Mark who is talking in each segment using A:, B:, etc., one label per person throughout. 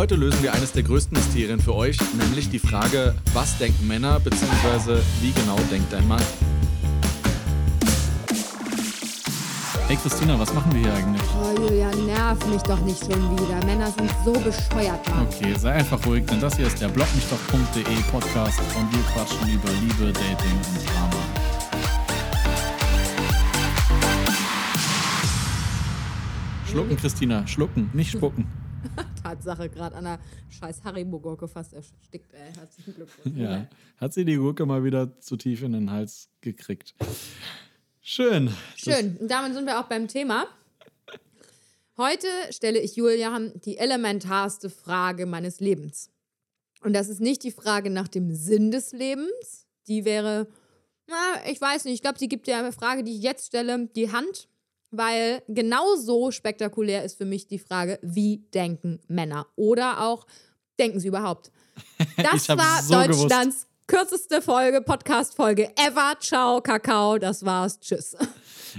A: Heute lösen wir eines der größten Mysterien für euch, nämlich die Frage, was denken Männer bzw. wie genau denkt ein Mann? Hey Christina, was machen wir hier eigentlich?
B: Oh, Julia, nerv mich doch nicht schon wieder. Männer sind so bescheuert, Mann.
A: Okay, sei einfach ruhig, denn das hier ist der blogmichdoch.de Podcast und wir quatschen über Liebe, Dating und Drama. Schlucken, Christina, schlucken, nicht spucken.
B: Tatsache, gerade an der scheiß Haribo-Gurke fast erstickt, ey. Herzlichen Glückwunsch.
A: Ja, hat sie die Gurke mal wieder zu tief in den Hals gekriegt. Schön.
B: Schön. Und damit sind wir auch beim Thema. Heute stelle ich Julian die elementarste Frage meines Lebens. Und das ist nicht die Frage nach dem Sinn des Lebens. Die wäre, na, ich weiß nicht, ich glaube, die gibt der Frage, die ich jetzt stelle, die Hand. Weil genauso spektakulär ist für mich die Frage, wie denken Männer? Oder auch, denken sie überhaupt? Das war
A: so
B: Deutschlands kürzeste Folge, Podcast-Folge ever. Ciao, Kakao, das war's. Tschüss.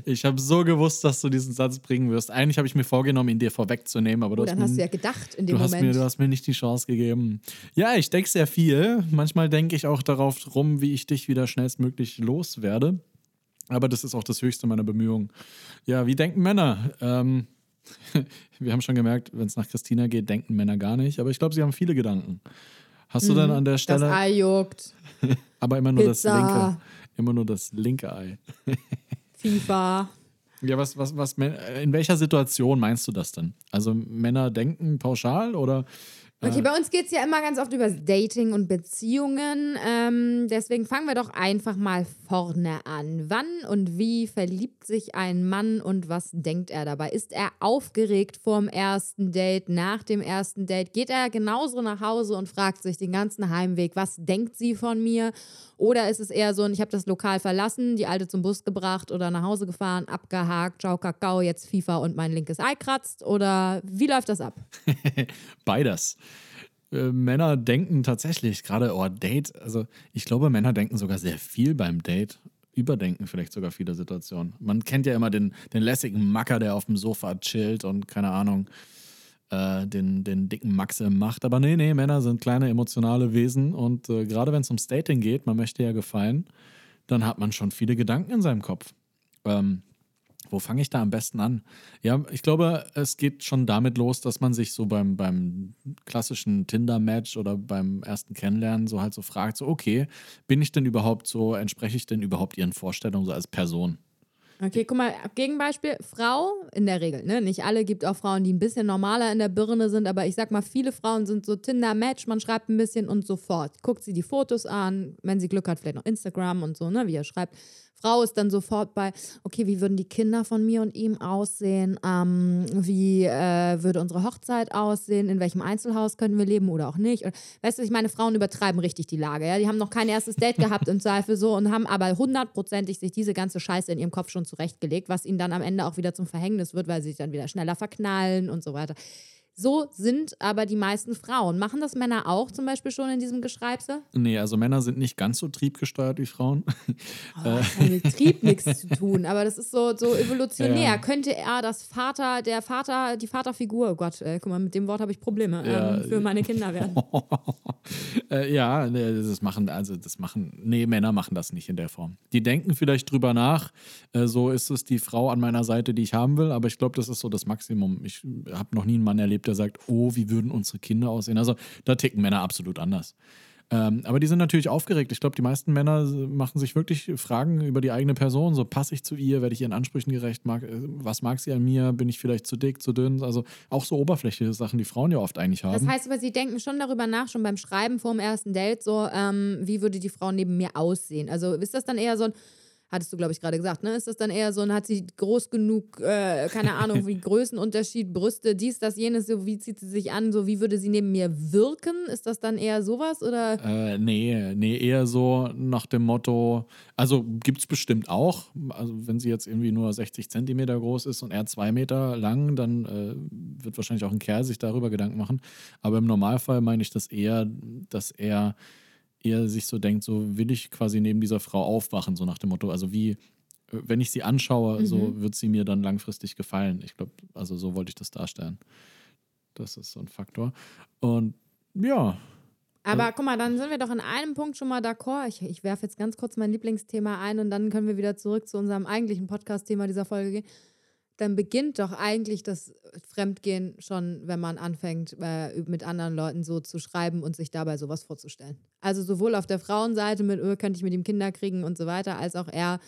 A: Ich habe so gewusst, dass du diesen Satz bringen wirst. Eigentlich habe ich mir vorgenommen, ihn dir vorwegzunehmen, aber du,
B: Oh,
A: hast,
B: dann
A: mir,
B: hast du ja gedacht in dem
A: du, hast
B: Moment.
A: mir, du hast mir nicht die Chance gegeben. Ja, ich denke sehr viel. Manchmal denke ich auch darauf rum, wie ich dich wieder schnellstmöglich loswerde. Aber das ist auch das höchste meiner Bemühungen. Ja, wie denken Männer? Ähm, wir haben schon gemerkt, wenn es nach Christina geht, denken Männer gar nicht. Aber ich glaube, sie haben viele Gedanken. Hast du dann an der
B: Mhm. das
A: Stelle,
B: Ei juckt,
A: aber immer nur das
B: Pizza.
A: linke, immer nur das linke Ei.
B: FIFA.
A: Ja, was, was, was, in welcher Situation meinst du das denn? Also Männer denken pauschal oder?
B: Okay, bei uns geht es ja immer ganz oft über Dating und Beziehungen. Ähm, deswegen fangen wir doch einfach mal vorne an. Wann und wie verliebt sich ein Mann und was denkt er dabei? Ist er aufgeregt vorm ersten Date, nach dem ersten Date? Geht er genauso nach Hause und fragt sich den ganzen Heimweg, was denkt sie von mir? Oder ist es eher so, ein, ich habe das Lokal verlassen, die Alte zum Bus gebracht oder nach Hause gefahren, abgehakt, ciao Kakao, jetzt FIFA und mein linkes Ei kratzt? Oder wie läuft das ab?
A: Beides. Äh, Männer denken tatsächlich, gerade, oh, Date, also ich glaube, Männer denken sogar sehr viel beim Date. Überdenken vielleicht sogar viele Situationen. Man kennt ja immer den, den lässigen Macker, der auf dem Sofa chillt und keine Ahnung, äh, den, den dicken Maxe macht. Aber nee, nee, Männer sind kleine emotionale Wesen und äh, gerade wenn es ums Dating geht, man möchte ja gefallen, dann hat man schon viele Gedanken in seinem Kopf. Ähm, wo fange ich da am besten an? Ja, ich glaube, es geht schon damit los, dass man sich so beim, beim klassischen Tinder-Match oder beim ersten Kennenlernen so halt so fragt, so, okay, bin ich denn überhaupt so, entspreche ich denn überhaupt ihren Vorstellungen so als Person?
B: Okay, guck mal, Gegenbeispiel, Frau in der Regel, ne? Nicht alle, gibt auch Frauen, die ein bisschen normaler in der Birne sind, aber ich sag mal, viele Frauen sind so Tinder-Match, man schreibt ein bisschen und sofort. Guckt sie die Fotos an, wenn sie Glück hat, vielleicht noch Instagram und so, ne, wie er schreibt. Frau ist dann sofort bei, okay, wie würden die Kinder von mir und ihm aussehen? Ähm, wie äh, würde unsere Hochzeit aussehen? In welchem Einzelhaus könnten wir leben oder auch nicht? Oder, weißt du, ich meine, Frauen übertreiben richtig die Lage. Ja? Die haben noch kein erstes Date gehabt im Zweifel so und haben aber hundertprozentig sich diese ganze Scheiße in ihrem Kopf schon zurechtgelegt, was ihnen dann am Ende auch wieder zum Verhängnis wird, weil sie sich dann wieder schneller verknallen und so weiter. So sind aber die meisten Frauen. Machen das Männer auch zum Beispiel schon in diesem Geschreibsel?
A: Nee, also Männer sind nicht ganz so triebgesteuert wie Frauen.
B: Oh, das hat mit Trieb nichts zu tun, aber das ist so, so evolutionär.
A: Ja.
B: Könnte er das Vater, der Vater, die Vaterfigur, oh Gott, äh, guck mal, mit dem Wort habe ich Probleme,
A: Ja.
B: ähm, für meine Kinder werden.
A: äh, ja, nee, das machen, also das machen, nee, Männer machen das nicht in der Form. Die denken vielleicht drüber nach, äh, so ist es die Frau an meiner Seite, die ich haben will, aber ich glaube, das ist so das Maximum. Ich habe noch nie einen Mann erlebt, der sagt, oh, wie würden unsere Kinder aussehen? Also da ticken Männer absolut anders. Ähm, aber die sind natürlich aufgeregt. Ich glaube, die meisten Männer machen sich wirklich Fragen über die eigene Person. So, passe ich zu ihr? Werde ich ihren Ansprüchen gerecht? Mag, äh, was mag sie an mir? Bin ich vielleicht zu dick, zu dünn? Also auch so oberflächliche Sachen, die Frauen ja oft eigentlich haben.
B: Das heißt aber, sie denken schon darüber nach, schon beim Schreiben vor dem ersten Date, so, ähm, wie würde die Frau neben mir aussehen? Also ist das dann eher so ein, hattest du, glaube ich, gerade gesagt, ne? Ist das dann eher so ein, hat sie groß genug, äh, keine Ahnung, wie Größenunterschied, Brüste, dies, das, jenes, so, wie zieht sie sich an, so, wie würde sie neben mir wirken? Ist das dann eher sowas oder?
A: Äh, nee, nee, eher so nach dem Motto, also gibt es bestimmt auch. Also wenn sie jetzt irgendwie nur 60 Zentimeter groß ist und er zwei Meter lang, dann äh, wird wahrscheinlich auch ein Kerl sich darüber Gedanken machen. Aber im Normalfall meine ich das eher, dass er eher sich so denkt, so will ich quasi neben dieser Frau aufwachen, so nach dem Motto, also wie, äh, wenn ich sie anschaue, so wird sie mir dann langfristig gefallen. Ich glaube, also so wollte ich das darstellen. Das ist so ein Faktor. Und ja.
B: Aber guck mal, dann sind wir doch in einem Punkt schon mal d'accord. Ich, ich werfe jetzt ganz kurz mein Lieblingsthema ein und dann können wir wieder zurück zu unserem eigentlichen Podcast-Thema dieser Folge gehen. Dann beginnt doch eigentlich das Fremdgehen schon, wenn man anfängt, äh, mit anderen Leuten so zu schreiben und sich dabei sowas vorzustellen. Also sowohl auf der Frauenseite mit, oh, könnte ich mit ihm Kinder kriegen und so weiter, als auch er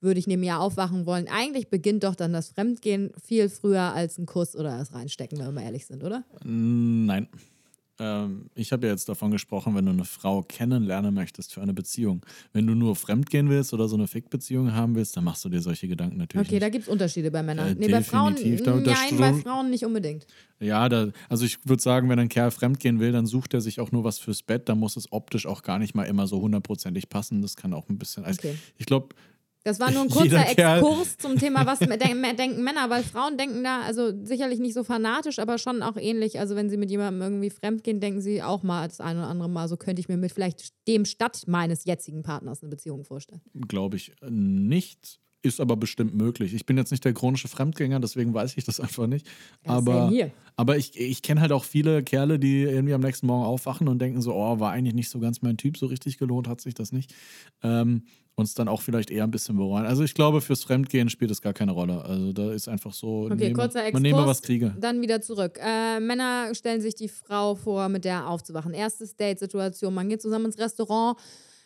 B: würde ich neben ihr aufwachen wollen. Eigentlich beginnt doch dann das Fremdgehen viel früher als ein Kuss oder das Reinstecken, wenn wir mal ehrlich sind, oder?
A: Nein. Ähm, ich habe ja jetzt davon gesprochen, wenn du eine Frau kennenlernen möchtest für eine Beziehung. Wenn du nur fremdgehen willst oder so eine Fick-Beziehung haben willst, dann machst du dir solche Gedanken natürlich.
B: Okay,
A: nicht.
B: da gibt es Unterschiede bei Männern.
A: Äh,
B: nee, bei Frauen.
A: Da-
B: nein, bei Frauen nicht unbedingt.
A: Ja, da, also ich würde sagen, wenn ein Kerl fremdgehen will, dann sucht er sich auch nur was fürs Bett. Da muss es optisch auch gar nicht mal immer so hundertprozentig passen. Das kann auch ein bisschen. Also
B: Okay.
A: Ich glaube,
B: Das war nur ein kurzer Exkurs zum Thema, was denken Männer, weil Frauen denken da, also sicherlich nicht so fanatisch, aber schon auch ähnlich. Also wenn sie mit jemandem irgendwie fremdgehen, denken sie auch mal das eine oder andere Mal, so könnte ich mir mit vielleicht dem statt meines jetzigen Partners eine Beziehung vorstellen.
A: glaube ich nicht. Ist aber bestimmt möglich. Ich bin jetzt nicht der chronische Fremdgänger, deswegen weiß ich das einfach nicht. Aber aber ich, ich kenne halt auch viele Kerle, die irgendwie am nächsten Morgen aufwachen und denken so, oh, war eigentlich nicht so ganz mein Typ, so richtig gelohnt hat sich das nicht. Ähm, uns dann auch vielleicht eher ein bisschen bereuen. Also ich glaube, fürs Fremdgehen spielt es gar keine Rolle. Also da ist einfach so,
B: Okay,
A: nehme,
B: kurzer Exkurs.
A: man nehme, was kriege.
B: Dann wieder zurück. Äh, Männer stellen sich die Frau vor, mit der aufzuwachen. Erstes Date-Situation. Man geht zusammen ins Restaurant.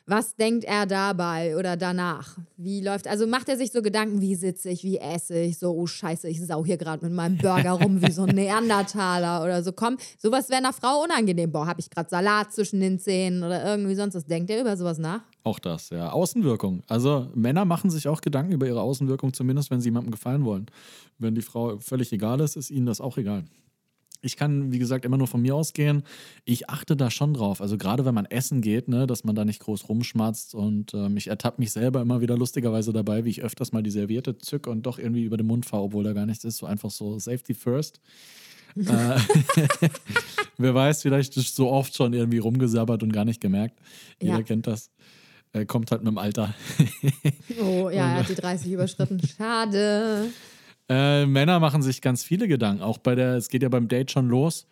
B: Was denkt er dabei oder danach? Wie läuft, also macht er sich so Gedanken, wie sitze ich, wie esse ich, so, oh Scheiße, ich sau hier gerade mit meinem Burger rum wie so ein Neandertaler oder so. Komm, sowas wäre einer Frau unangenehm. Boah, habe ich gerade Salat zwischen den Zähnen oder irgendwie sonst was. Denkt er über sowas nach?
A: Auch das, ja. Außenwirkung. Also Männer machen sich auch Gedanken über ihre Außenwirkung, zumindest wenn sie jemandem gefallen wollen. Wenn die Frau völlig egal ist, ist ihnen das auch egal. Ich kann, wie gesagt, immer nur von mir ausgehen. Ich achte da schon drauf. Also gerade wenn man essen geht, ne, dass man da nicht groß rumschmatzt. Und ähm, ich ertappe mich selber immer wieder lustigerweise dabei, wie ich öfters mal die Serviette zück und doch irgendwie über den Mund fahre, obwohl da gar nichts ist. So einfach so Safety first. äh, wer weiß, vielleicht ist so oft schon irgendwie rumgesabbert und gar nicht gemerkt. Jeder
B: Ja.
A: kennt das. Äh, kommt halt mit dem Alter.
B: Oh, ja, er hat die 30 überschritten. Schade.
A: Äh, Männer machen sich ganz viele Gedanken. Auch bei der, es geht ja beim Date schon los.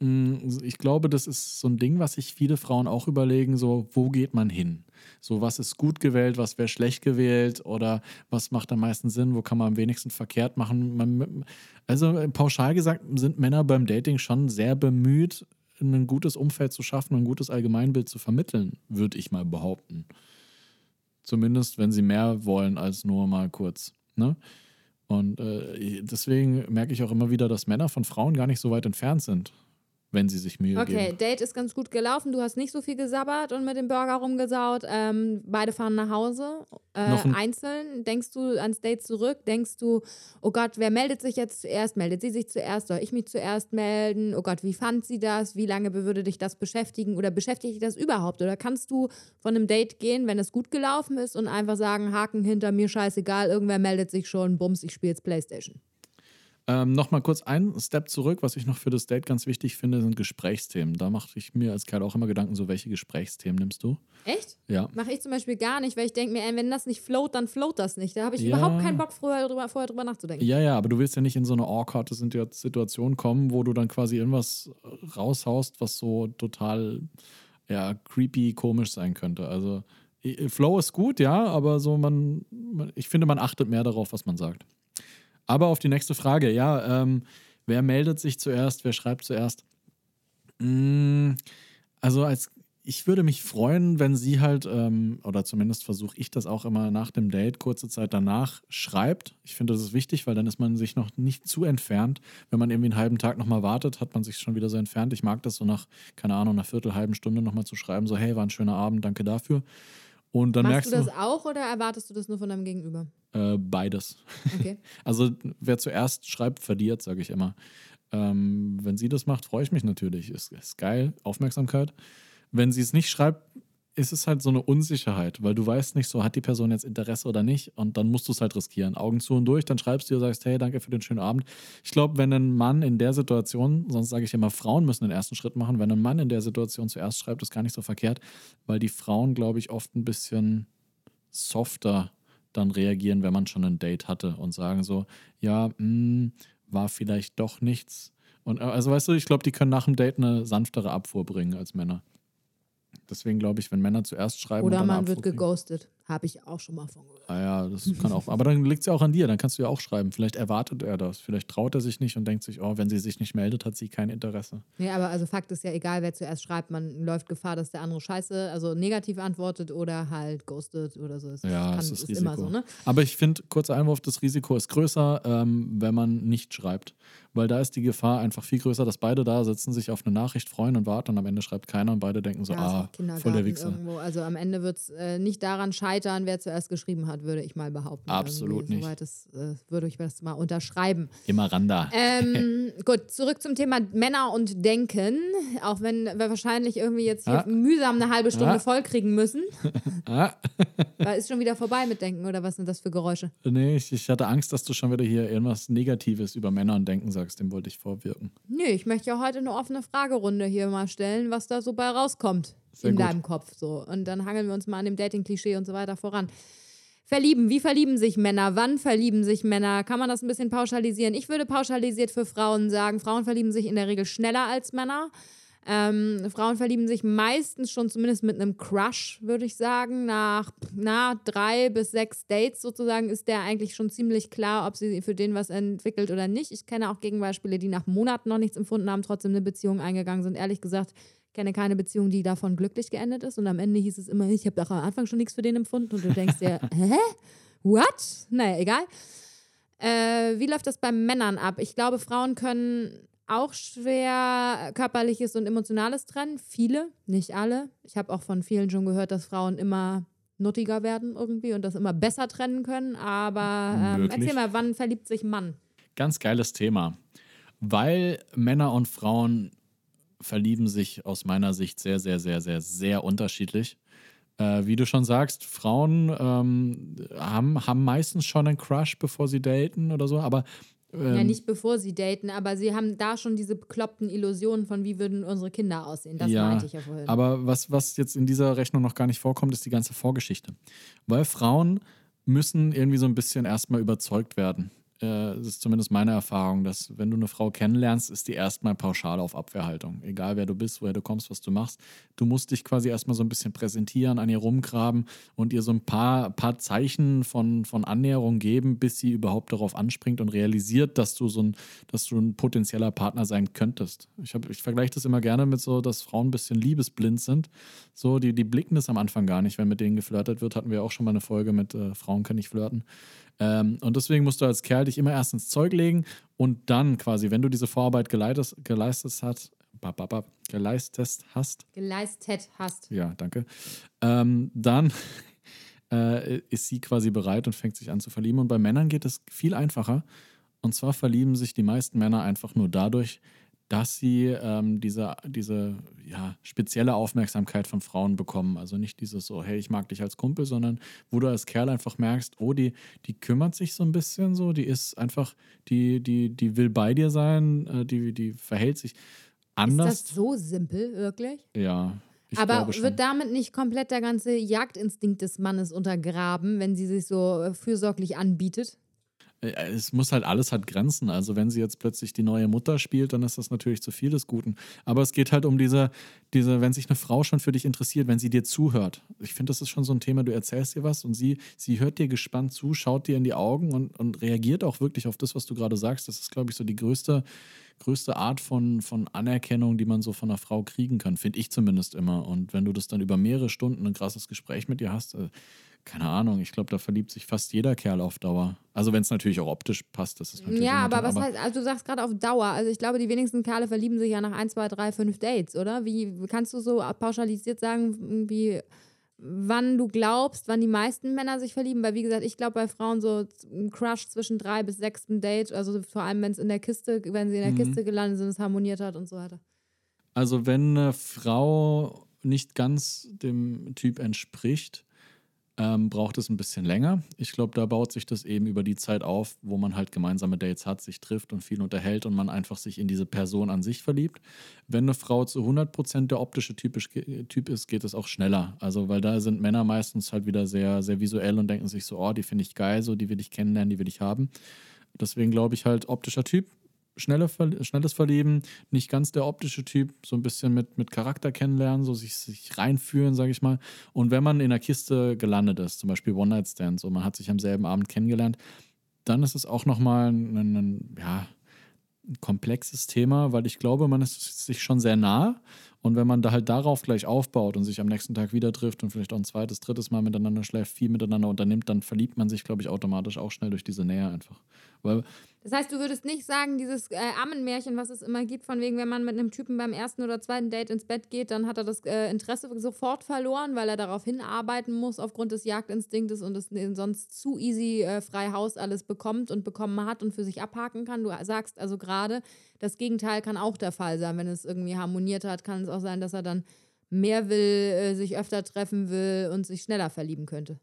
A: Mm, Ich glaube, das ist so ein Ding, was sich viele Frauen auch überlegen: so, wo geht man hin? So, was ist gut gewählt, was wäre schlecht gewählt oder was macht am meisten Sinn, wo kann man am wenigsten verkehrt machen? Man, also, äh, pauschal gesagt, sind Männer beim Dating schon sehr bemüht, ein gutes Umfeld zu schaffen, ein gutes Allgemeinbild zu vermitteln, würde ich mal behaupten. Zumindest, wenn sie mehr wollen als nur mal kurz. Ne? Und äh, deswegen merke ich auch immer wieder, dass Männer von Frauen gar nicht so weit entfernt sind, wenn sie sich Mühe
B: Okay,
A: geben.
B: Date ist ganz gut gelaufen. Du hast nicht so viel gesabbert und mit dem Burger rumgesaut. Ähm, beide fahren nach Hause. Äh, einzeln. Denkst du ans Date zurück? Denkst du, oh Gott, wer meldet sich jetzt zuerst? Meldet sie sich zuerst? Soll ich mich zuerst melden? Oh Gott, wie fand sie das? Wie lange würde dich das beschäftigen? Oder beschäftigt dich das überhaupt? Oder kannst du von einem Date gehen, wenn es gut gelaufen ist und einfach sagen, Haken hinter mir, scheißegal, irgendwer meldet sich schon, bums, ich spiele jetzt Playstation.
A: Ähm, Nochmal kurz einen Step zurück. Was ich noch für das Date ganz wichtig finde, sind Gesprächsthemen. Da mache ich mir als Kerl auch immer Gedanken, so welche Gesprächsthemen nimmst du?
B: Echt?
A: Ja.
B: Mache ich zum Beispiel gar nicht, weil ich denke mir, ey, wenn das nicht float, dann float das nicht. Da habe ich
A: Ja.
B: überhaupt keinen Bock, vorher drüber, vorher drüber nachzudenken.
A: Ja, ja, aber du willst ja nicht in so eine awkward Situ- Situation kommen, wo du dann quasi irgendwas raushaust, was so total ja, creepy, komisch sein könnte. Also Flow ist gut, ja, aber so man ich finde, man achtet mehr darauf, was man sagt. Aber auf die nächste Frage, ja, ähm, wer meldet sich zuerst, wer schreibt zuerst? Mm, also als ich würde mich freuen, wenn sie halt, ähm, oder zumindest versuche ich das auch immer nach dem Date, kurze Zeit danach schreibt. Ich finde, das ist wichtig, weil dann ist man sich noch nicht zu entfernt. Wenn man irgendwie einen halben Tag nochmal wartet, hat man sich schon wieder so entfernt. Ich mag das so nach, keine Ahnung, einer Viertel, halben Stunde nochmal zu schreiben, so, hey, war ein schöner Abend, danke dafür. Und dann
B: Machst
A: merkst
B: du das auch oder erwartest du das nur von deinem Gegenüber?
A: äh, beides.
B: Okay.
A: Also wer zuerst schreibt, verliert, sage ich immer. Ähm, wenn sie das macht, freue ich mich natürlich. Ist, ist geil, Aufmerksamkeit. Wenn sie es nicht schreibt, ist es halt so eine Unsicherheit, weil du weißt nicht so, hat die Person jetzt Interesse oder nicht und dann musst du es halt riskieren. Augen zu und durch, dann schreibst du und sagst, hey, danke für den schönen Abend. Ich glaube, wenn ein Mann in der Situation, sonst sage ich immer, Frauen müssen den ersten Schritt machen, wenn ein Mann in der Situation zuerst schreibt, ist gar nicht so verkehrt, weil die Frauen, glaube ich, oft ein bisschen softer dann reagieren, wenn man schon ein Date hatte und sagen so, ja, mh, war vielleicht doch nichts. Und äh, also weißt du, ich glaube, die können nach dem Date eine sanftere Abfuhr bringen als Männer. Deswegen glaube ich, wenn Männer zuerst schreiben.
B: Oder man wird geghostet. Habe ich auch schon mal von gehört.
A: Ah ja, das kann auch. Aber dann liegt es ja auch an dir, dann kannst du ja auch schreiben. Vielleicht erwartet er das. Vielleicht traut er sich nicht und denkt sich, oh, wenn sie sich nicht meldet, hat sie kein Interesse.
B: Nee, aber also Fakt ist ja egal, wer zuerst schreibt, man läuft Gefahr, dass der andere scheiße, also negativ antwortet oder halt ghostet oder so. Es
A: Ja,
B: kann,
A: es ist, Risiko.
B: immer so, ne?
A: Aber ich finde, kurzer Einwurf, das Risiko ist größer, ähm, wenn man nicht schreibt. Weil da ist die Gefahr einfach viel größer, dass beide da sitzen, sich auf eine Nachricht freuen und warten und am Ende schreibt keiner und beide denken so,
B: Ja,
A: ah, voll der Wichser.
B: irgendwo. Also am Ende wird es äh, nicht daran scheitern, wer zuerst geschrieben hat, würde ich mal behaupten.
A: Absolut nicht.
B: Soweit das, äh, würde ich das mal unterschreiben.
A: Immer Randa.
B: Ähm, gut, zurück zum Thema Männer und Denken. Auch wenn wir wahrscheinlich irgendwie jetzt hier
A: Ah.
B: mühsam eine halbe Stunde
A: Ah.
B: vollkriegen müssen.
A: Ah,
B: Weil ist schon wieder vorbei mit Denken oder was sind das für Geräusche?
A: nee, ich, ich hatte Angst, dass du schon wieder hier irgendwas Negatives über Männer und Denken sagst. Dem wollte ich vorwirken.
B: Nö, ich möchte ja heute eine offene Fragerunde hier mal stellen, was da so bei rauskommt
A: Sehr
B: in
A: gut.
B: deinem Kopf so. Und dann hangeln wir uns mal an dem Dating-Klischee und so weiter voran. Verlieben, wie verlieben sich Männer? Wann verlieben sich Männer? Kann man das ein bisschen pauschalisieren? Ich würde pauschalisiert für Frauen sagen, Frauen verlieben sich in der Regel schneller als Männer. Ähm, Frauen verlieben sich meistens schon zumindest mit einem Crush, würde ich sagen. Nach na, drei bis sechs Dates sozusagen ist der eigentlich schon ziemlich klar, ob sie für den was entwickelt oder nicht. Ich kenne auch Gegenbeispiele, die nach Monaten noch nichts empfunden haben, trotzdem eine Beziehung eingegangen sind. Ehrlich gesagt, ich kenne keine Beziehung, die davon glücklich geendet ist. Und am Ende hieß es immer, ich habe doch am Anfang schon nichts für den empfunden. Und du denkst dir, hä? What? Naja, egal. Äh, wie läuft das bei Männern ab? Ich glaube, Frauen können auch schwer körperliches und emotionales trennen. Viele, nicht alle. Ich habe auch von vielen schon gehört, dass Frauen immer nuttiger werden irgendwie und das immer besser trennen können. Aber ähm, erzähl mal, wann verliebt sich Mann?
A: Ganz geiles Thema. Weil Männer und Frauen verlieben sich aus meiner Sicht sehr, sehr, sehr, sehr, sehr unterschiedlich. Äh, wie du schon sagst, Frauen ähm, haben, haben meistens schon einen Crush, bevor sie daten oder so, aber ähm,
B: ja, nicht bevor sie daten, aber sie haben da schon diese bekloppten Illusionen von, wie würden unsere Kinder aussehen. Das
A: Ja,
B: meinte ich ja vorhin.
A: Aber was, was jetzt in dieser Rechnung noch gar nicht vorkommt, ist die ganze Vorgeschichte. Weil Frauen müssen irgendwie so ein bisschen erstmal überzeugt werden. Äh, ist zumindest meine Erfahrung, dass wenn du eine Frau kennenlernst, ist die erstmal pauschal auf Abwehrhaltung. Egal wer du bist, woher du kommst, was du machst. Du musst dich quasi erstmal so ein bisschen präsentieren, an ihr rumgraben und ihr so ein paar, paar Zeichen von, von Annäherung geben, bis sie überhaupt darauf anspringt und realisiert, dass du so ein, dass du ein potenzieller Partner sein könntest. Ich, ich vergleiche das immer gerne mit so, dass Frauen ein bisschen liebesblind sind. So, die, die blicken das am Anfang gar nicht, wenn mit denen geflirtet wird. Hatten wir auch schon mal eine Folge mit äh, Frauen können nicht flirten. Ähm, und deswegen musst du als Kerl dich immer erst ins Zeug legen und dann quasi, wenn du diese Vorarbeit geleitet, geleistet hast, geleistet hast,
B: Geleistet hast.
A: ja, danke, ähm, dann äh, ist sie quasi bereit und fängt sich an zu verlieben. Und bei Männern geht es viel einfacher. Und zwar verlieben sich die meisten Männer einfach nur dadurch, dass sie ähm, diese, diese ja, spezielle Aufmerksamkeit von Frauen bekommen. Also nicht dieses so, hey, ich mag dich als Kumpel, sondern wo du als Kerl einfach merkst, oh, die, die kümmert sich so ein bisschen so, die ist einfach, die, die, die will bei dir sein, äh, die, die verhält sich anders.
B: Ist das so simpel, wirklich?
A: ja.
B: Aber wird damit nicht komplett der ganze Jagdinstinkt des Mannes untergraben, wenn sie sich so äh, fürsorglich anbietet?
A: Äh, Es muss halt alles hat Grenzen. Also wenn sie jetzt plötzlich die neue Mutter spielt, dann ist das natürlich zu viel des Guten. Aber es geht halt um diese, diese, wenn sich eine Frau schon für dich interessiert, wenn sie dir zuhört. Ich finde, das ist schon so ein Thema, du erzählst ihr was und sie, sie hört dir gespannt zu, schaut dir in die Augen und, und reagiert auch wirklich auf das, was du gerade sagst. Das ist, glaube ich, so die größte, größte Art von, von Anerkennung, die man so von einer Frau kriegen kann, finde ich zumindest immer. Und wenn du das dann über mehrere Stunden ein krasses Gespräch mit ihr hast, äh, keine Ahnung, ich glaube, da verliebt sich fast jeder Kerl auf Dauer. Also wenn es natürlich auch optisch passt, das ist natürlich
B: Ja, aber was heißt, also du sagst gerade auf Dauer. Also ich glaube, die wenigsten Kerle verlieben sich ja nach 1, 2, 3, 5 Dates, oder? Wie kannst du so pauschalisiert sagen, wie wann du glaubst, wann die meisten Männer sich verlieben? Weil wie gesagt, ich glaube bei Frauen so ein Crush zwischen drei bis sechstem Date, also vor allem wenn es in der Kiste, wenn sie in der
A: Mhm.
B: Kiste gelandet sind, es harmoniert hat und so weiter.
A: Also wenn eine Frau nicht ganz dem Typ entspricht, ähm, braucht es ein bisschen länger. Ich glaube, da baut sich das eben über die Zeit auf, wo man halt gemeinsame Dates hat, sich trifft und viel unterhält und man einfach sich in diese Person an sich verliebt. Wenn eine Frau zu 100% der optische typisch, Typ ist, geht es auch schneller. Also, weil da sind Männer meistens halt wieder sehr, sehr visuell und denken sich so, oh, die finde ich geil, so, die will ich kennenlernen, die will ich haben. Deswegen glaube ich halt, optischer Typ schnelle, schnelles Verlieben, nicht ganz der optische Typ, so ein bisschen mit, mit Charakter kennenlernen, so sich, sich reinfühlen, sage ich mal. Und wenn man in der Kiste gelandet ist, zum Beispiel One-Night-Stand, so man hat sich am selben Abend kennengelernt, dann ist es auch nochmal ein, ein, ja, ein komplexes Thema, weil ich glaube, man ist sich schon sehr nah. Und wenn man da halt darauf gleich aufbaut und sich am nächsten Tag wieder trifft und vielleicht auch ein zweites, drittes Mal miteinander schläft, viel miteinander unternimmt, dann verliebt man sich, glaube ich, automatisch auch schnell durch diese Nähe einfach. Weil
B: das heißt, du würdest nicht sagen, dieses äh, Ammenmärchen, was es immer gibt, von wegen, wenn man mit einem Typen beim ersten oder zweiten Date ins Bett geht, dann hat er das äh, Interesse sofort verloren, weil er darauf hinarbeiten muss aufgrund des Jagdinstinktes und es sonst zu easy äh, frei Haus alles bekommt und bekommen hat und für sich abhaken kann. Du sagst also gerade, das Gegenteil kann auch der Fall sein. Wenn es irgendwie harmoniert hat, kann es auch sein, dass er dann mehr will, äh, sich öfter treffen will und sich schneller verlieben könnte.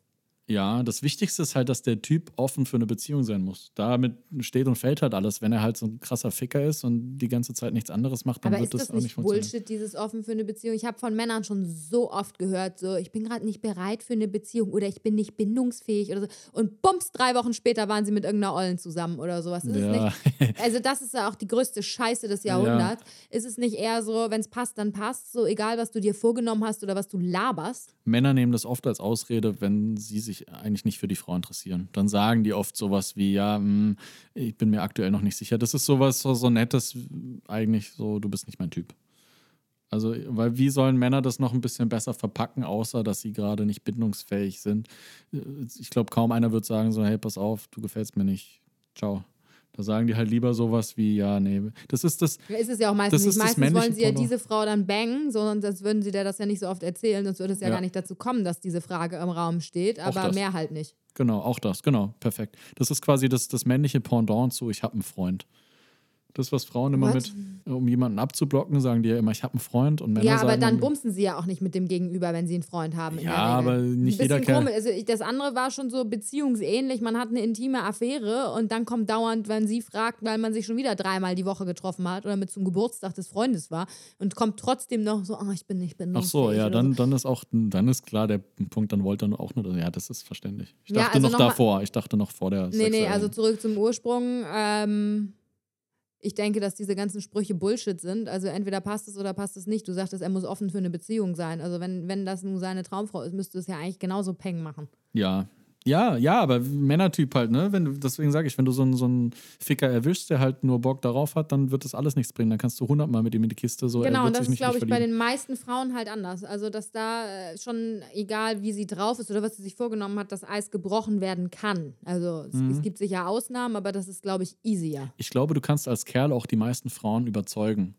A: Ja, das Wichtigste ist halt, dass der Typ offen für eine Beziehung sein muss. Damit steht und fällt halt alles. Wenn er halt so ein krasser Ficker ist und die ganze Zeit nichts anderes macht, dann
B: Aber
A: wird
B: das,
A: das
B: auch
A: nicht
B: nicht
A: funktionieren.
B: Bullshit, dieses offen für eine Beziehung. Ich habe von Männern schon so oft gehört, so ich bin gerade nicht bereit für eine Beziehung oder ich bin nicht bindungsfähig oder so. Und bums, drei Wochen später waren sie mit irgendeiner Ollen zusammen oder sowas. Ist
A: Ja.
B: es nicht? Also das ist ja auch die größte Scheiße des Jahrhunderts. Ist es nicht eher so, wenn es passt, dann passt, so egal, was du dir vorgenommen hast oder was du laberst?
A: Männer nehmen das oft als Ausrede, wenn sie sich eigentlich nicht für die Frau interessieren. Dann sagen die oft sowas wie, ja, hm, ich bin mir aktuell noch nicht sicher. Das ist sowas so, so nettes, eigentlich so, du bist nicht mein Typ. Also, weil wie sollen Männer das noch ein bisschen besser verpacken, außer dass sie gerade nicht bindungsfähig sind? Ich glaube, kaum einer wird sagen so, hey, pass auf, du gefällst mir nicht. Ciao. Da sagen die halt lieber sowas wie, ja, nee. Das ist das,
B: Ist es ja auch
A: Das
B: meistens
A: ist
B: nicht.
A: das
B: Meistens wollen sie ja diese Frau dann bangen, sondern sonst würden sie dir das ja nicht so oft erzählen, sonst würde es ja,
A: Ja.
B: gar nicht dazu kommen, dass diese Frage im Raum steht, aber
A: das.
B: mehr halt nicht.
A: Genau, auch das, genau, perfekt. Das ist quasi das, das männliche Pendant zu, ich habe einen Freund. Das, was Frauen immer
B: What?
A: mit, um jemanden abzublocken, sagen die ja immer, ich habe einen Freund und Männer
B: Ja, aber dann bumsen sie ja auch nicht mit dem Gegenüber, wenn sie einen Freund haben.
A: Ja, aber nicht
B: Ein
A: jeder
B: komisch. Also das andere war schon so beziehungsähnlich. Man hat eine intime Affäre und dann kommt dauernd, wenn sie fragt, weil man sich schon wieder dreimal die Woche getroffen hat oder mit zum Geburtstag des Freundes war und kommt trotzdem noch so, oh, ich bin nicht
A: Ach
B: bindungsfähig.
A: so, ja, dann,
B: so.
A: dann ist auch, dann ist klar, der Punkt, dann wollte er auch nur, ja, das ist verständlich. Ich
B: Ja,
A: dachte
B: also
A: noch
B: noch
A: davor, ich dachte noch vor der
B: Nee, nee, also zurück zum Ursprung. Ähm, ich denke, dass diese ganzen Sprüche Bullshit sind. Also entweder passt es oder passt es nicht. Du sagtest, er muss offen für eine Beziehung sein. Also wenn, wenn das nun seine Traumfrau ist, müsste es ja eigentlich genauso Peng machen.
A: Ja. Ja, ja, aber Männertyp halt, ne? Wenn du, deswegen sage ich, wenn du so einen, so einen Ficker erwischst, der halt nur Bock darauf hat, dann wird das alles nichts bringen. Dann kannst du hundertmal mit ihm in die Kiste so.
B: Genau, und das ist, glaube ich, bei den meisten Frauen halt anders. Also, dass da äh, schon, egal wie sie drauf ist oder was sie sich vorgenommen hat, das Eis gebrochen werden kann. Also, es,
A: Mhm.
B: es gibt sicher Ausnahmen, aber das ist, glaube ich, easier.
A: Ich glaube, du kannst als Kerl auch die meisten Frauen überzeugen.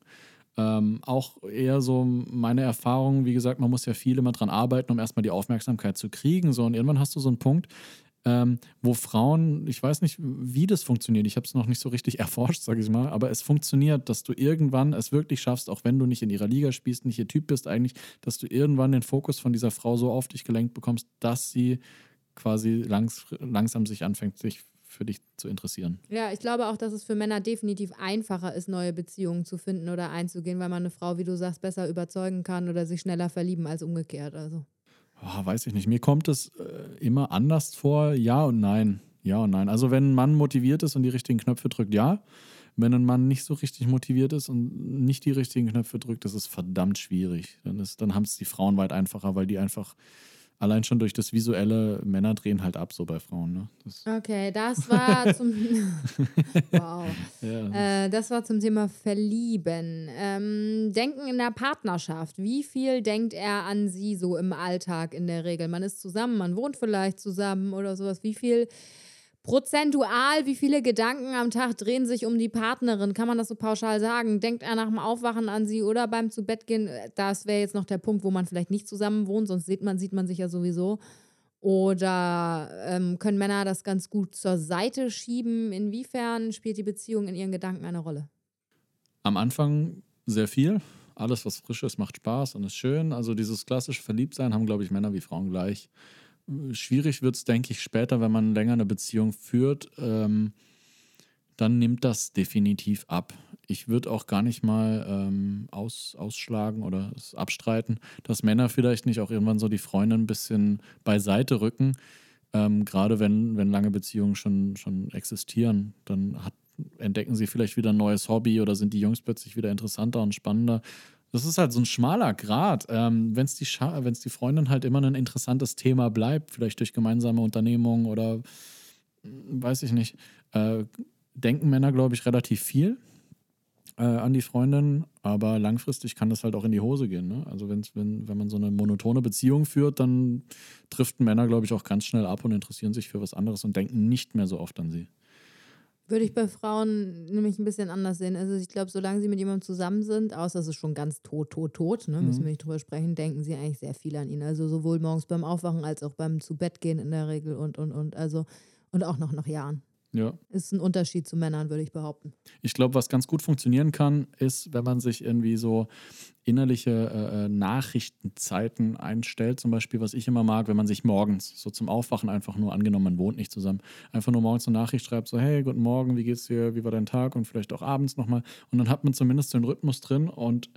A: Ähm, auch eher so meine Erfahrung, wie gesagt, man muss ja viel immer dran arbeiten, um erstmal die Aufmerksamkeit zu kriegen. So, und irgendwann hast du so einen Punkt, ähm, wo Frauen, ich weiß nicht, wie das funktioniert, ich habe es noch nicht so richtig erforscht, sage ich mal, aber es funktioniert, dass du irgendwann es wirklich schaffst, auch wenn du nicht in ihrer Liga spielst, nicht ihr Typ bist eigentlich, dass du irgendwann den Fokus von dieser Frau so auf dich gelenkt bekommst, dass sie quasi langs langsam sich anfängt, sich für dich zu interessieren.
B: Ja, ich glaube auch, dass es für Männer definitiv einfacher ist, neue Beziehungen zu finden oder einzugehen, weil man eine Frau, wie du sagst, besser überzeugen kann oder sich schneller verlieben als umgekehrt. Also.
A: Oh, weiß ich nicht. Mir kommt es äh, immer anders vor. Ja und nein. Ja und nein. Also wenn ein Mann motiviert ist und die richtigen Knöpfe drückt, ja. Wenn ein Mann nicht so richtig motiviert ist und nicht die richtigen Knöpfe drückt, das ist verdammt schwierig. Dann, ist- dann haben es die Frauen weit einfacher, weil die einfach allein schon durch das visuelle Männer drehen halt ab so bei Frauen. Ne? Das,
B: Okay, das war zum. wow.
A: ja.
B: Äh, das war zum Thema Verlieben. Ähm, Denken in der Partnerschaft. Wie viel denkt er an sie so im Alltag in der Regel? Man ist zusammen, man wohnt vielleicht zusammen oder sowas. Wie viel prozentual, wie viele Gedanken am Tag drehen sich um die Partnerin? Kann man das so pauschal sagen? Denkt er nach dem Aufwachen an sie oder beim Zubettgehen? Das wäre jetzt noch der Punkt, wo man vielleicht nicht zusammen wohnt, sonst sieht man, sieht man sich ja sowieso. Oder ähm, können Männer das ganz gut zur Seite schieben? Inwiefern spielt die Beziehung in ihren Gedanken eine Rolle?
A: Am Anfang sehr viel. Alles, was frisch ist, macht Spaß und ist schön. Also dieses klassische Verliebtsein haben, glaube ich, Männer wie Frauen gleich. Schwierig wird es, denke ich, später, wenn man länger eine Beziehung führt. Ähm, dann nimmt das definitiv ab. Ich würde auch gar nicht mal ähm, aus, ausschlagen oder abstreiten, dass Männer vielleicht nicht auch irgendwann so die Freundin ein bisschen beiseite rücken. Ähm, Gerade wenn, wenn lange Beziehungen schon, schon existieren, dann hat entdecken sie vielleicht wieder ein neues Hobby oder sind die Jungs plötzlich wieder interessanter und spannender. Das ist halt so ein schmaler Grad. Ähm, Wenn es die, die Freundin halt immer ein interessantes Thema bleibt, vielleicht durch gemeinsame Unternehmungen oder hm, weiß ich nicht, äh, denken Männer, glaube ich, relativ viel äh, an die Freundin, aber langfristig kann das halt auch in die Hose gehen. Ne? Also wenn's, wenn, wenn man so eine monotone Beziehung führt, dann driften Männer, glaube ich, auch ganz schnell ab und interessieren sich für was anderes und denken nicht mehr so oft an sie.
B: Würde ich bei Frauen nämlich ein bisschen anders sehen. Also ich glaube, solange sie mit jemandem zusammen sind, außer es ist schon ganz tot, tot, tot, ne, müssen mhm. wir nicht drüber sprechen, denken sie eigentlich sehr viel an ihn. Also sowohl morgens beim Aufwachen als auch beim zu Bett gehen in der Regel und, und, und. Also, und auch noch nach Jahren.
A: Ja.
B: Ist ein Unterschied zu Männern, würde ich behaupten.
A: Ich glaube, was ganz gut funktionieren kann, ist, wenn man sich irgendwie so innerliche äh, äh, Nachrichtenzeiten einstellt. Zum Beispiel, was ich immer mag, wenn man sich morgens so zum Aufwachen einfach nur angenommen, man wohnt nicht zusammen, einfach nur morgens eine Nachricht schreibt, so, hey, guten Morgen, wie geht's dir, wie war dein Tag und vielleicht auch abends nochmal. Und dann hat man zumindest den Rhythmus drin und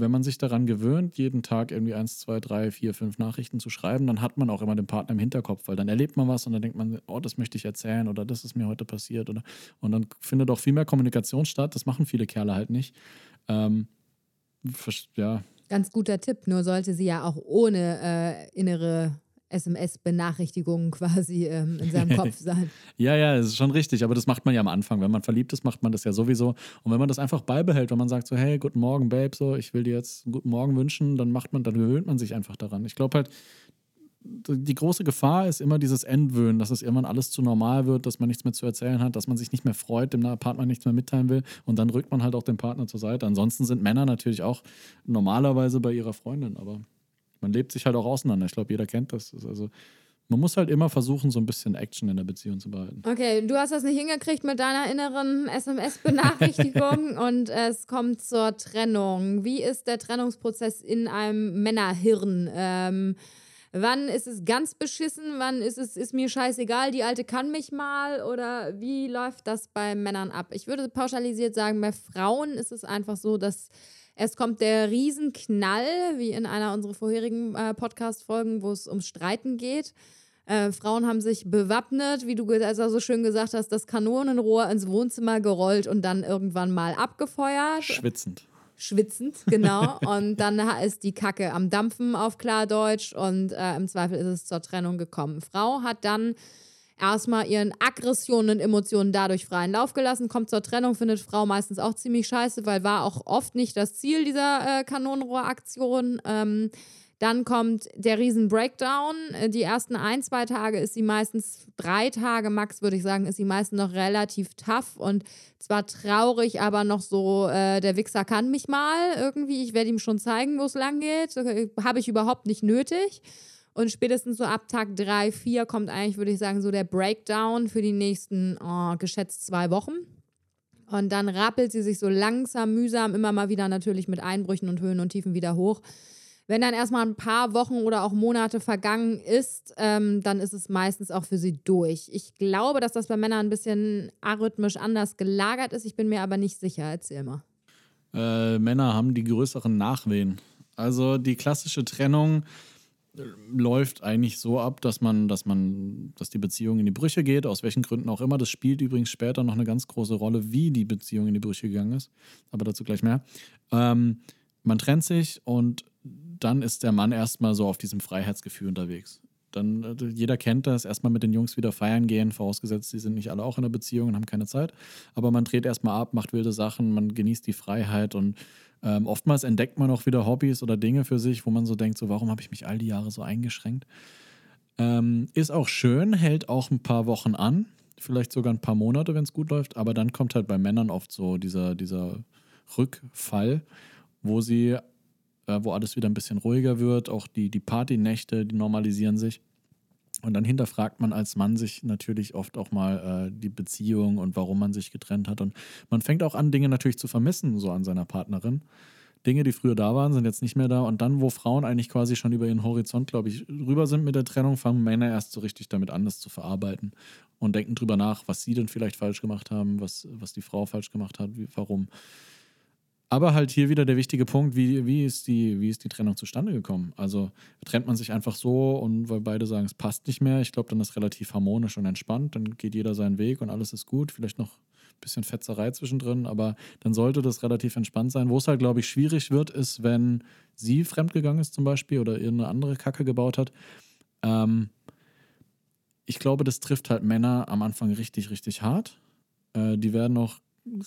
A: wenn man sich daran gewöhnt, jeden Tag irgendwie eins, zwei, drei, vier, fünf Nachrichten zu schreiben, dann hat man auch immer den Partner im Hinterkopf, weil dann erlebt man was und dann denkt man, oh, das möchte ich erzählen oder das ist mir heute passiert oder und dann findet auch viel mehr Kommunikation statt. Das machen viele Kerle halt nicht. Ähm, ja.
B: Ganz guter Tipp, nur sollte sie ja auch ohne äh, innere SMS-Benachrichtigungen quasi ähm, in seinem Kopf sein.
A: ja, ja, das ist schon richtig, aber das macht man ja am Anfang. Wenn man verliebt ist, macht man das ja sowieso. Und wenn man das einfach beibehält, wenn man sagt so, hey, guten Morgen, Babe, so, ich will dir jetzt einen guten Morgen wünschen, dann macht man, dann gewöhnt man sich einfach daran. Ich glaube halt, die große Gefahr ist immer dieses Entwöhnen, dass es irgendwann alles zu normal wird, dass man nichts mehr zu erzählen hat, dass man sich nicht mehr freut, dem Partner nichts mehr mitteilen will und dann rückt man halt auch den Partner zur Seite. Ansonsten sind Männer natürlich auch normalerweise bei ihrer Freundin, aber man lebt sich halt auch auseinander. Ich glaube, jeder kennt das. Also man muss halt immer versuchen, so ein bisschen Action in der Beziehung zu behalten.
B: Okay, du hast das nicht hingekriegt mit deiner inneren SMS-Benachrichtigung und es kommt zur Trennung. Wie ist der Trennungsprozess in einem Männerhirn? Ähm, wann ist es ganz beschissen? Wann ist es, ist mir scheißegal, die Alte kann mich mal? Oder wie läuft das bei Männern ab? Ich würde pauschalisiert sagen, bei Frauen ist es einfach so, dass es kommt der Riesenknall, wie in einer unserer vorherigen äh, Podcast-Folgen, wo es ums Streiten geht. Äh, Frauen haben sich bewappnet, wie du also so schön gesagt hast, das Kanonenrohr ins Wohnzimmer gerollt und dann irgendwann mal abgefeuert.
A: Schwitzend.
B: Schwitzend, genau. und dann ist die Kacke am Dampfen auf Klardeutsch und äh, im Zweifel ist es zur Trennung gekommen. Frau hat dann erstmal ihren Aggressionen und Emotionen dadurch freien Lauf gelassen, kommt zur Trennung, findet Frau meistens auch ziemlich scheiße, weil war auch oft nicht das Ziel dieser äh, Kanonenrohraktion. Ähm, dann kommt der riesen Breakdown. Äh, die ersten ein, zwei Tage ist sie meistens, drei Tage max, würde ich sagen, ist sie meistens noch relativ tough und zwar traurig, aber noch so, äh, der Wichser kann mich mal irgendwie. Ich werde ihm schon zeigen, wo es lang geht. Äh, Habe ich überhaupt nicht nötig. Und spätestens so ab Tag 3, 4 kommt eigentlich, würde ich sagen, so der Breakdown für die nächsten oh, geschätzt zwei Wochen. Und dann rappelt sie sich so langsam, mühsam, immer mal wieder natürlich mit Einbrüchen und Höhen und Tiefen wieder hoch. Wenn dann erstmal ein paar Wochen oder auch Monate vergangen ist, ähm, dann ist es meistens auch für sie durch. Ich glaube, dass das bei Männern ein bisschen arrhythmisch anders gelagert ist. Ich bin mir aber nicht sicher. Erzähl mal.
A: Äh, Männer haben die größeren Nachwehen. Also die klassische Trennung läuft eigentlich so ab, dass man, dass man, dass die Beziehung in die Brüche geht, aus welchen Gründen auch immer. Das spielt übrigens später noch eine ganz große Rolle, wie die Beziehung in die Brüche gegangen ist. Aber dazu gleich mehr. Ähm, man trennt sich und dann ist der Mann erstmal so auf diesem Freiheitsgefühl unterwegs. Dann, äh, jeder kennt das, erstmal mit den Jungs wieder feiern gehen, vorausgesetzt, sie sind nicht alle auch in der Beziehung und haben keine Zeit. Aber man dreht erstmal ab, macht wilde Sachen, man genießt die Freiheit und ähm, oftmals entdeckt man auch wieder Hobbys oder Dinge für sich, wo man so denkt, so warum habe ich mich all die Jahre so eingeschränkt. Ähm, ist auch schön, hält auch ein paar Wochen an, vielleicht sogar ein paar Monate, wenn es gut läuft, aber dann kommt halt bei Männern oft so dieser, dieser Rückfall, wo sie, äh, wo alles wieder ein bisschen ruhiger wird, auch die, die Partynächte, die normalisieren sich. Und dann hinterfragt man als Mann sich natürlich oft auch mal äh, die Beziehung und warum man sich getrennt hat. Und man fängt auch an, Dinge natürlich zu vermissen, so an seiner Partnerin. Dinge, die früher da waren, sind jetzt nicht mehr da. Und dann, wo Frauen eigentlich quasi schon über ihren Horizont, glaube ich, rüber sind mit der Trennung, fangen Männer erst so richtig damit an, das zu verarbeiten und denken drüber nach, was sie denn vielleicht falsch gemacht haben, was, was die Frau falsch gemacht hat, wie, warum. Aber halt hier wieder der wichtige Punkt, wie, wie, ist die, wie ist die Trennung zustande gekommen? Also trennt man sich einfach so und weil beide sagen, es passt nicht mehr. Ich glaube, dann ist relativ harmonisch und entspannt. Dann geht jeder seinen Weg und alles ist gut. Vielleicht noch bisschen Fetzerei zwischendrin, aber dann sollte das relativ entspannt sein. Wo es halt, glaube ich, schwierig wird, ist, wenn sie fremdgegangen ist zum Beispiel oder irgendeine andere Kacke gebaut hat. Ähm, ich glaube, das trifft halt Männer am Anfang richtig, richtig hart. Äh, die werden auch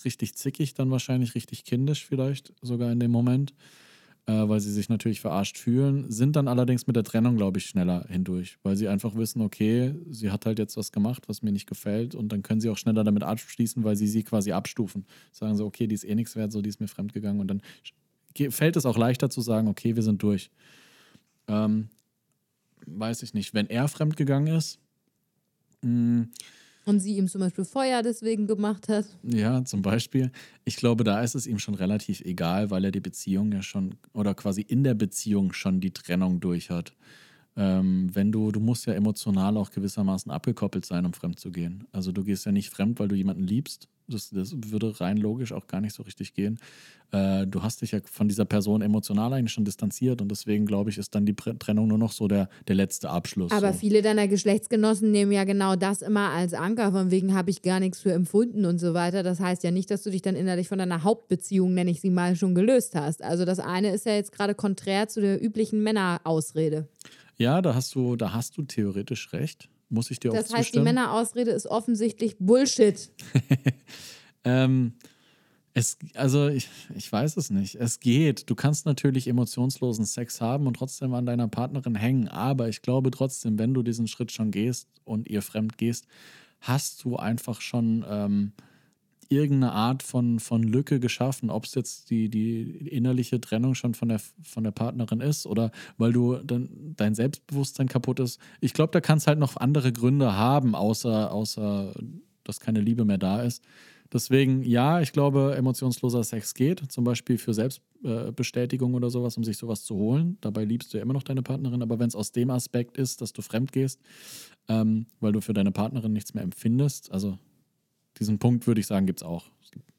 A: richtig zickig, dann wahrscheinlich richtig kindisch vielleicht sogar in dem Moment, äh, weil sie sich natürlich verarscht fühlen, sind dann allerdings mit der Trennung, glaube ich, schneller hindurch, weil sie einfach wissen, okay, sie hat halt jetzt was gemacht, was mir nicht gefällt und dann können sie auch schneller damit abschließen, weil sie sie quasi abstufen. Sagen sie, okay, die ist eh nichts wert, so die ist mir fremdgegangen und dann fällt es auch leichter zu sagen, okay, wir sind durch. Ähm, weiß ich nicht, wenn er fremdgegangen ist,
B: Mm. Und sie ihm zum Beispiel Feuer deswegen gemacht hat.
A: Ja, zum Beispiel. Ich glaube, da ist es ihm schon relativ egal, weil er die Beziehung ja schon oder quasi in der Beziehung schon die Trennung durch hat. Ähm, wenn du, du musst ja emotional auch gewissermaßen abgekoppelt sein, um fremd zu gehen. Also du gehst ja nicht fremd, weil du jemanden liebst, das, das würde rein logisch auch gar nicht so richtig gehen. Äh, du hast dich ja von dieser Person emotional eigentlich schon distanziert und deswegen, glaube ich, ist dann die Trennung nur noch so der, der letzte Abschluss.
B: Aber
A: so.
B: viele deiner Geschlechtsgenossen nehmen ja genau das immer als Anker, von wegen habe ich gar nichts für empfunden und so weiter. Das heißt ja nicht, dass du dich dann innerlich von deiner Hauptbeziehung, nenne ich sie mal, schon gelöst hast. Also das eine ist ja jetzt gerade konträr zu der üblichen Männerausrede.
A: Ja, da hast du, da hast du theoretisch recht muss ich dir
B: das
A: auch
B: zustimmen. Das heißt, die Männerausrede ist offensichtlich Bullshit.
A: ähm, es, also ich, ich weiß es nicht. Es geht. Du kannst natürlich emotionslosen Sex haben und trotzdem an deiner Partnerin hängen. Aber ich glaube trotzdem, wenn du diesen Schritt schon gehst und ihr fremd gehst, hast du einfach schon ähm, irgendeine Art von, von Lücke geschaffen, ob es jetzt die, die innerliche Trennung schon von der, von der Partnerin ist oder weil du dann dein Selbstbewusstsein kaputt ist. Ich glaube, da kann es halt noch andere Gründe haben, außer, außer dass keine Liebe mehr da ist. Deswegen, ja, ich glaube, emotionsloser Sex geht, zum Beispiel für Selbstbestätigung oder sowas, um sich sowas zu holen. Dabei liebst du ja immer noch deine Partnerin, aber wenn es aus dem Aspekt ist, dass du fremd gehst, ähm, weil du für deine Partnerin nichts mehr empfindest, also diesen Punkt würde ich sagen, gibt es auch.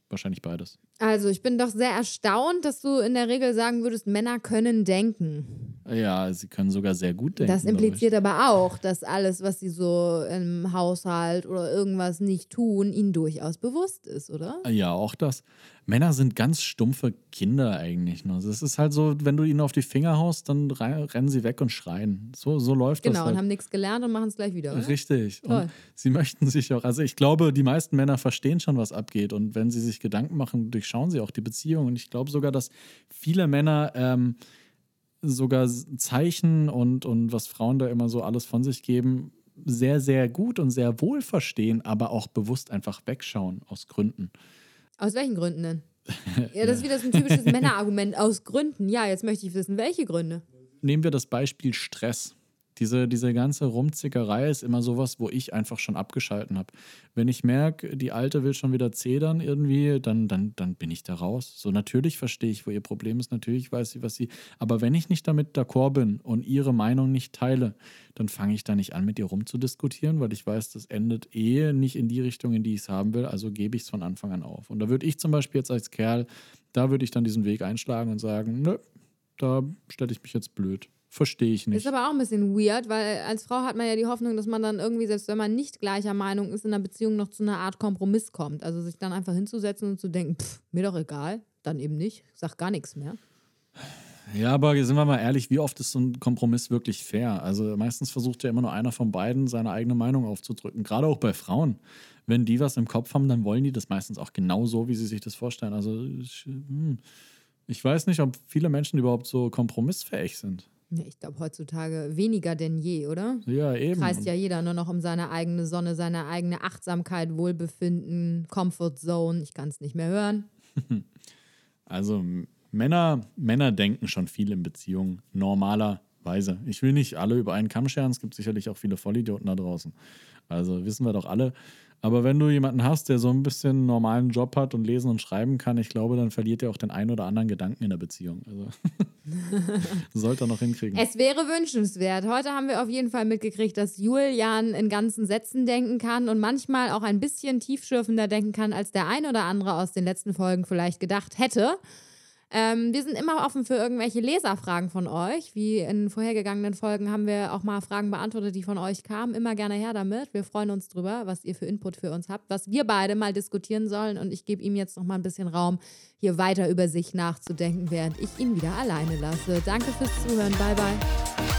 A: Wahrscheinlich beides.
B: Also, ich bin doch sehr erstaunt, dass du in der Regel sagen würdest, Männer können denken.
A: Ja, sie können sogar sehr gut denken.
B: Das impliziert aber auch, dass alles, was sie so im Haushalt oder irgendwas nicht tun, ihnen durchaus bewusst ist, oder?
A: Ja, auch das. Männer sind ganz stumpfe Kinder eigentlich. Ne? Es ist halt so, wenn du ihnen auf die Finger haust, dann rennen sie weg und schreien. So, so läuft
B: genau,
A: das.
B: Genau, halt. und haben nichts gelernt und machen es gleich wieder. Oder?
A: Richtig. Toll. Und sie möchten sich auch, also ich glaube, die meisten Männer verstehen schon, was abgeht. Und wenn sie sich Gedanken machen, durchschauen sie auch die Beziehung. Und ich glaube sogar, dass viele Männer ähm, sogar Zeichen und, und was Frauen da immer so alles von sich geben, sehr, sehr gut und sehr wohl verstehen, aber auch bewusst einfach wegschauen aus Gründen.
B: Aus welchen Gründen denn? Ja, das ist wieder so ein typisches Männerargument. Aus Gründen. Ja, jetzt möchte ich wissen, welche Gründe?
A: Nehmen wir das Beispiel Stress. Diese, diese ganze Rumzickerei ist immer sowas, wo ich einfach schon abgeschalten habe. Wenn ich merke, die Alte will schon wieder zedern irgendwie, dann, dann, dann bin ich da raus. So, natürlich verstehe ich, wo ihr Problem ist, natürlich weiß sie, was sie. Aber wenn ich nicht damit d'accord bin und ihre Meinung nicht teile, dann fange ich da nicht an, mit ihr rumzudiskutieren, weil ich weiß, das endet eh nicht in die Richtung, in die ich es haben will. Also gebe ich es von Anfang an auf. Und da würde ich zum Beispiel jetzt als Kerl, da würde ich dann diesen Weg einschlagen und sagen, nö, da stelle ich mich jetzt blöd. Verstehe ich nicht.
B: Ist aber auch ein bisschen weird, weil als Frau hat man ja die Hoffnung, dass man dann irgendwie, selbst wenn man nicht gleicher Meinung ist, in einer Beziehung noch zu einer Art Kompromiss kommt. Also sich dann einfach hinzusetzen und zu denken, pff, mir doch egal, dann eben nicht, sag gar nichts mehr.
A: Ja, aber sind wir mal ehrlich, wie oft ist so ein Kompromiss wirklich fair? Also meistens versucht ja immer nur einer von beiden, seine eigene Meinung aufzudrücken. Gerade auch bei Frauen. Wenn die was im Kopf haben, dann wollen die das meistens auch genau so, wie sie sich das vorstellen. Also ich, hm, ich weiß nicht, ob viele Menschen überhaupt so kompromissfähig sind.
B: Ich glaube heutzutage weniger denn je, oder?
A: Ja, eben.
B: Kreist ja jeder nur noch um seine eigene Sonne, seine eigene Achtsamkeit, Wohlbefinden, Comfort Zone. Ich kann es nicht mehr hören.
A: Also Männer, Männer denken schon viel in Beziehungen, normalerweise. Ich will nicht alle über einen Kamm scheren, es gibt sicherlich auch viele Vollidioten da draußen. Also wissen wir doch alle. Aber wenn du jemanden hast, der so ein bisschen normalen Job hat und lesen und schreiben kann, ich glaube, dann verliert er auch den einen oder anderen Gedanken in der Beziehung. Also sollte er noch hinkriegen.
B: Es wäre wünschenswert. Heute haben wir auf jeden Fall mitgekriegt, dass Julian in ganzen Sätzen denken kann und manchmal auch ein bisschen tiefschürfender denken kann, als der ein oder andere aus den letzten Folgen vielleicht gedacht hätte. Ähm, wir sind immer offen für irgendwelche Leserfragen von euch. Wie in vorhergegangenen Folgen haben wir auch mal Fragen beantwortet, die von euch kamen. Immer gerne her damit. Wir freuen uns drüber, was ihr für Input für uns habt, was wir beide mal diskutieren sollen. Und ich gebe ihm jetzt noch mal ein bisschen Raum, hier weiter über sich nachzudenken, während ich ihn wieder alleine lasse. Danke fürs Zuhören. Bye, bye.